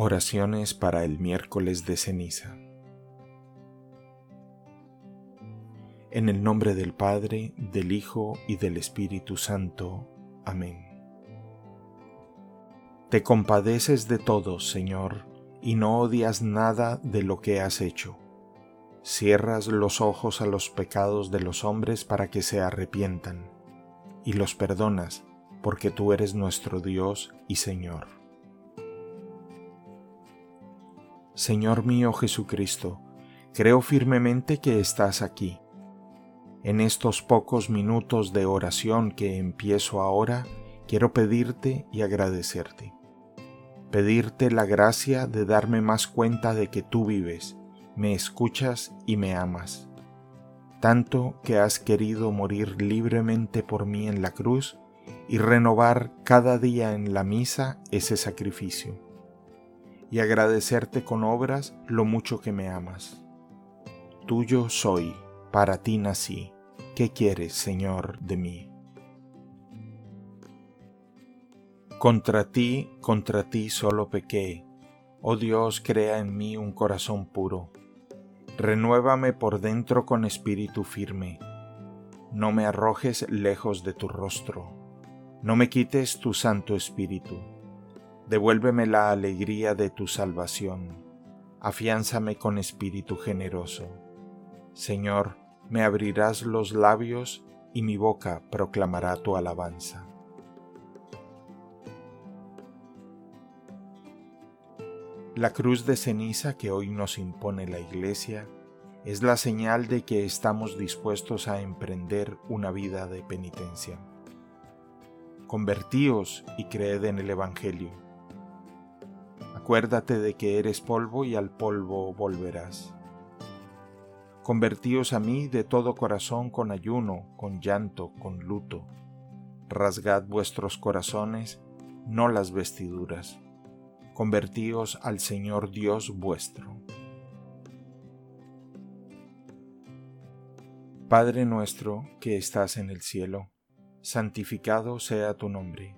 Oraciones para el miércoles de ceniza. En el nombre del Padre, del Hijo y del Espíritu Santo. Amén. Te compadeces de todos, Señor, y no odias nada de lo que has hecho. Cierras los ojos a los pecados de los hombres para que se arrepientan, y los perdonas, porque tú eres nuestro Dios y Señor. Señor mío Jesucristo, creo firmemente que estás aquí. En estos pocos minutos de oración que empiezo ahora, quiero pedirte y agradecerte. Pedirte la gracia de darme más cuenta de que tú vives, me escuchas y me amas. Tanto que has querido morir libremente por mí en la cruz y renovar cada día en la misa ese sacrificio y agradecerte con obras lo mucho que me amas. Tuyo soy, para ti nací. ¿Qué quieres, Señor, de mí? Contra ti, contra ti solo pequé. Oh Dios, crea en mí un corazón puro. Renuévame por dentro con espíritu firme. No me arrojes lejos de tu rostro. No me quites tu Santo Espíritu Devuélveme la alegría de tu salvación. Afiánzame con espíritu generoso. Señor, me abrirás los labios y mi boca proclamará tu alabanza. La cruz de ceniza que hoy nos impone la Iglesia es la señal de que estamos dispuestos a emprender una vida de penitencia. Convertíos y creed en el Evangelio Acuérdate de que eres polvo y al polvo volverás. Convertíos a mí de todo corazón con ayuno, con llanto, con luto. Rasgad vuestros corazones, no las vestiduras. Convertíos al Señor Dios vuestro. Padre nuestro que estás en el cielo, santificado sea tu nombre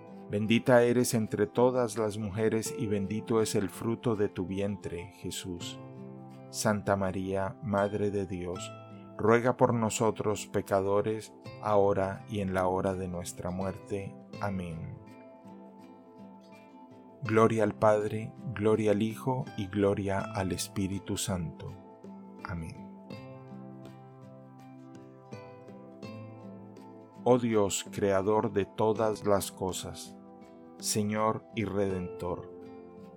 Bendita eres entre todas las mujeres y bendito es el fruto de tu vientre, Jesús. Santa María, Madre de Dios, ruega por nosotros pecadores, ahora y en la hora de nuestra muerte. Amén. Gloria al Padre, gloria al Hijo y gloria al Espíritu Santo. Amén. Oh Dios, Creador de todas las cosas, Señor y Redentor,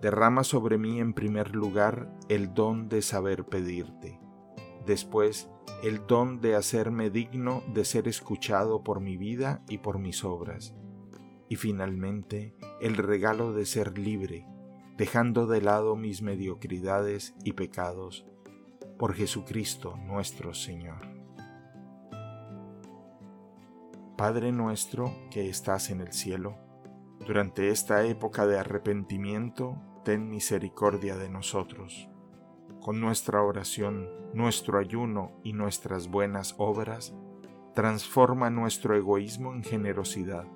derrama sobre mí en primer lugar el don de saber pedirte, después el don de hacerme digno de ser escuchado por mi vida y por mis obras, y finalmente el regalo de ser libre, dejando de lado mis mediocridades y pecados, por Jesucristo nuestro Señor. Padre nuestro que estás en el cielo, durante esta época de arrepentimiento, ten misericordia de nosotros. Con nuestra oración, nuestro ayuno y nuestras buenas obras, transforma nuestro egoísmo en generosidad.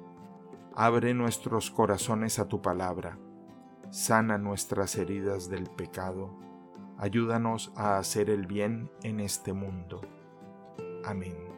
Abre nuestros corazones a tu palabra. Sana nuestras heridas del pecado. Ayúdanos a hacer el bien en este mundo. Amén.